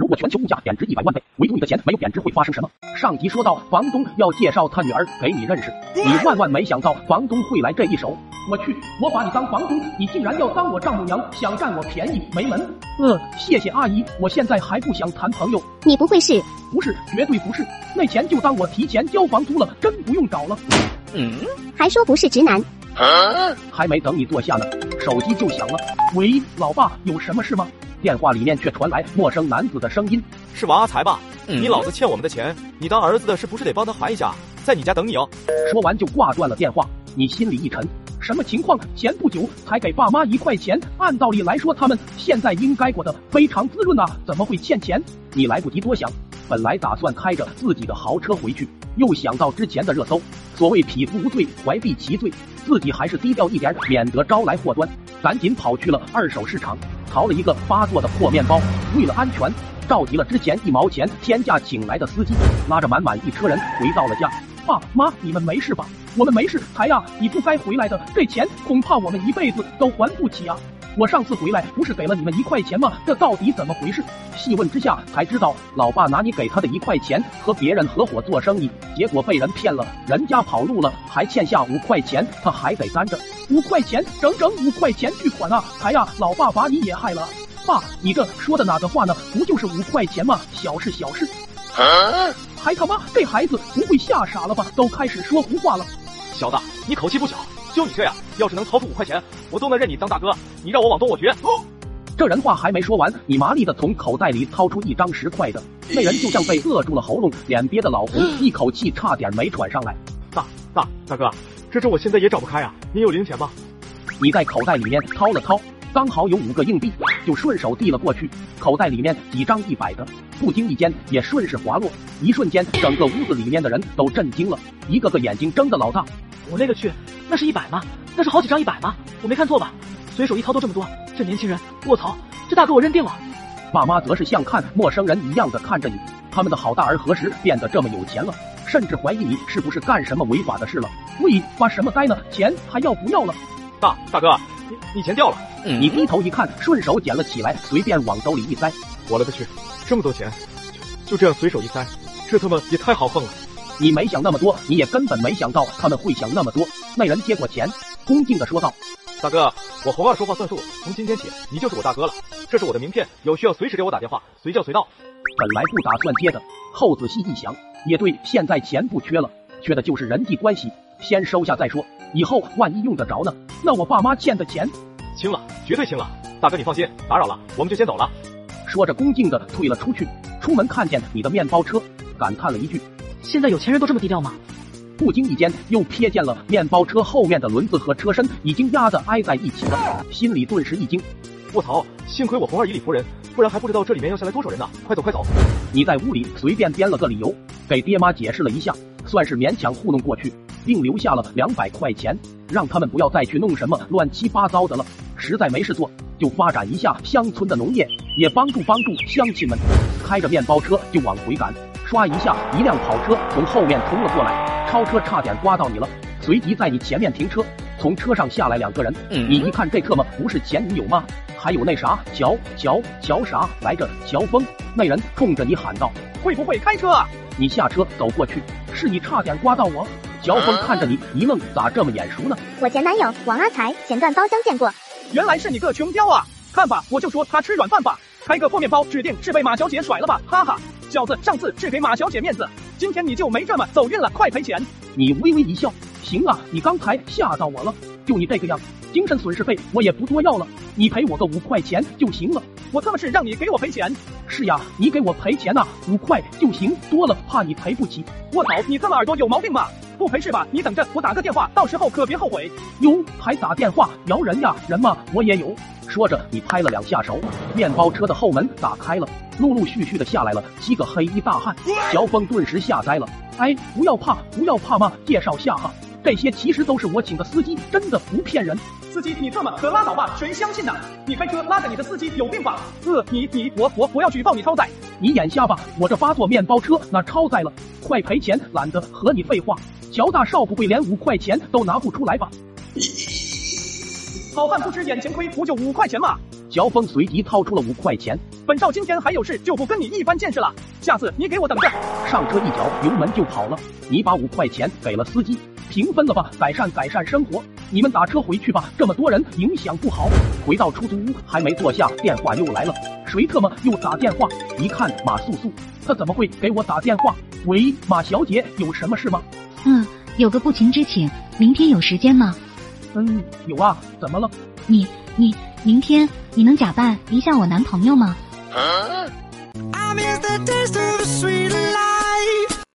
如果全球物价贬值一百万倍，唯独你的钱没有贬值，会发生什么？上集说到，房东要介绍他女儿给你认识，你万万没想到房东会来这一手。我去，我把你当房东，你竟然要当我丈母娘，想占我便宜，没门！呃，谢谢阿姨，我现在还不想谈朋友。你不会是？不是，绝对不是。那钱就当我提前交房租了，真不用找了。嗯，还说不是直男。还没等你坐下呢，手机就响了。喂，老爸，有什么事吗？电话里面却传来陌生男子的声音：“是王阿财吧？你老子欠我们的钱，你当儿子的是不是得帮他还一下？在你家等你哦。”说完就挂断了电话。你心里一沉，什么情况？前不久才给爸妈一块钱，按道理来说他们现在应该过得非常滋润啊，怎么会欠钱？你来不及多想，本来打算开着自己的豪车回去，又想到之前的热搜，所谓匹夫无罪，怀璧其罪，自己还是低调一点，免得招来祸端，赶紧跑去了二手市场。淘了一个八座的破面包，为了安全，召集了之前一毛钱天价请来的司机，拉着满满一车人回到了家。爸妈，你们没事吧？我们没事。财呀，你不该回来的，这钱恐怕我们一辈子都还不起啊！我上次回来不是给了你们一块钱吗？这到底怎么回事？细问之下才知道，老爸拿你给他的一块钱和别人合伙做生意，结果被人骗了，人家跑路了，还欠下五块钱，他还得担着。五块钱，整整五块钱巨款啊！哎呀，老爸把你也害了。爸，你这说的哪个话呢？不就是五块钱吗？小事小事。还他妈，这孩子不会吓傻了吧？都开始说胡话了。小子，你口气不小，就你这样，要是能掏出五块钱，我都能认你当大哥。你让我往东，我学。这人话还没说完，你麻利的从口袋里掏出一张十块的，那人就像被扼住了喉咙，脸憋得老红，一口气差点没喘上来。大大大哥。这这我现在也找不开啊！您有零钱吗？你在口袋里面掏了掏，刚好有五个硬币，就顺手递了过去。口袋里面几张一百的，不经意间也顺势滑落。一瞬间，整个屋子里面的人都震惊了，一个个眼睛睁得老大。我勒个去，那是一百吗？那是好几张一百吗？我没看错吧？随手一掏都这么多，这年轻人，卧槽！这大哥我认定了。爸妈则是像看陌生人一样的看着你，他们的好大儿何时变得这么有钱了？甚至怀疑你是不是干什么违法的事了？喂，发什么呆呢？钱还要不要了？大大哥，你你钱掉了。你低头一看，顺手捡了起来，随便往兜里一塞。我勒个去，这么多钱，就就这样随手一塞，这他妈也太豪横了。你没想那么多，你也根本没想到他们会想那么多。那人接过钱，恭敬的说道：“大哥，我红二说话算数，从今天起你就是我大哥了。这是我的名片，有需要随时给我打电话，随叫随到。”本来不打算接的，后仔细一想。也对，现在钱不缺了，缺的就是人际关系，先收下再说。以后万一用得着呢？那我爸妈欠的钱，清了，绝对清了。大哥你放心，打扰了，我们就先走了。说着恭敬的退了出去。出门看见你的面包车，感叹了一句：现在有钱人都这么低调吗？不经意间又瞥见了面包车后面的轮子和车身已经压得挨在一起了，心里顿时一惊。卧槽！幸亏我红二以理服人，不然还不知道这里面要下来多少人呢。快走快走！你在屋里随便编了个理由，给爹妈解释了一下，算是勉强糊弄过去，并留下了两百块钱，让他们不要再去弄什么乱七八糟的了。实在没事做，就发展一下乡村的农业，也帮助帮助乡亲们。开着面包车就往回赶，唰一下，一辆跑车从后面冲了过来，超车差点刮到你了。随即在你前面停车，从车上下来两个人，你一看这特么不是前女友吗？还有那啥乔乔乔啥来着？乔峰那人冲着你喊道：“会不会开车啊？”你下车走过去，是你差点刮到我。乔峰看着你一愣，咋这么眼熟呢？我前男友王阿才，前段包厢见过。原来是你个穷彪啊！看吧，我就说他吃软饭吧，开个破面包，指定是被马小姐甩了吧？哈哈，小子，上次是给马小姐面子，今天你就没这么走运了，快赔钱！你微微一笑，行啊，你刚才吓到我了，就你这个样。精神损失费我也不多要了，你赔我个五块钱就行了。我他妈是让你给我赔钱？是呀，你给我赔钱呐，五块就行，多了怕你赔不起。我操，你他妈耳朵有毛病吗？不赔是吧？你等着，我打个电话，到时候可别后悔。哟，还打电话摇人呀？人吗，我也有。说着，你拍了两下手，面包车的后门打开了，陆陆续续的下来了七个黑衣大汉。乔峰顿时吓呆了。哎，不要怕，不要怕嘛，介绍下哈。这些其实都是我请的司机，真的不骗人。司机，你这么可拉倒吧，谁相信呢？你开车拉着你的司机有病吧？呃，你你我我我要举报你超载！你眼瞎吧？我这八座面包车哪超载了？快赔钱！懒得和你废话。乔大少不会连五块钱都拿不出来吧？好汉不吃眼前亏，不就五块钱吗？乔峰随即掏出了五块钱，本少今天还有事，就不跟你一般见识了。下次你给我等着。上车一脚油门就跑了。你把五块钱给了司机，平分了吧，改善改善生活。你们打车回去吧，这么多人影响不好。回到出租屋，还没坐下，电话又来了。谁特么又打电话？一看马素素，他怎么会给我打电话？喂，马小姐，有什么事吗？嗯，有个不情之请，明天有时间吗？嗯，有啊，怎么了？你你明天你能假扮一下我男朋友吗？I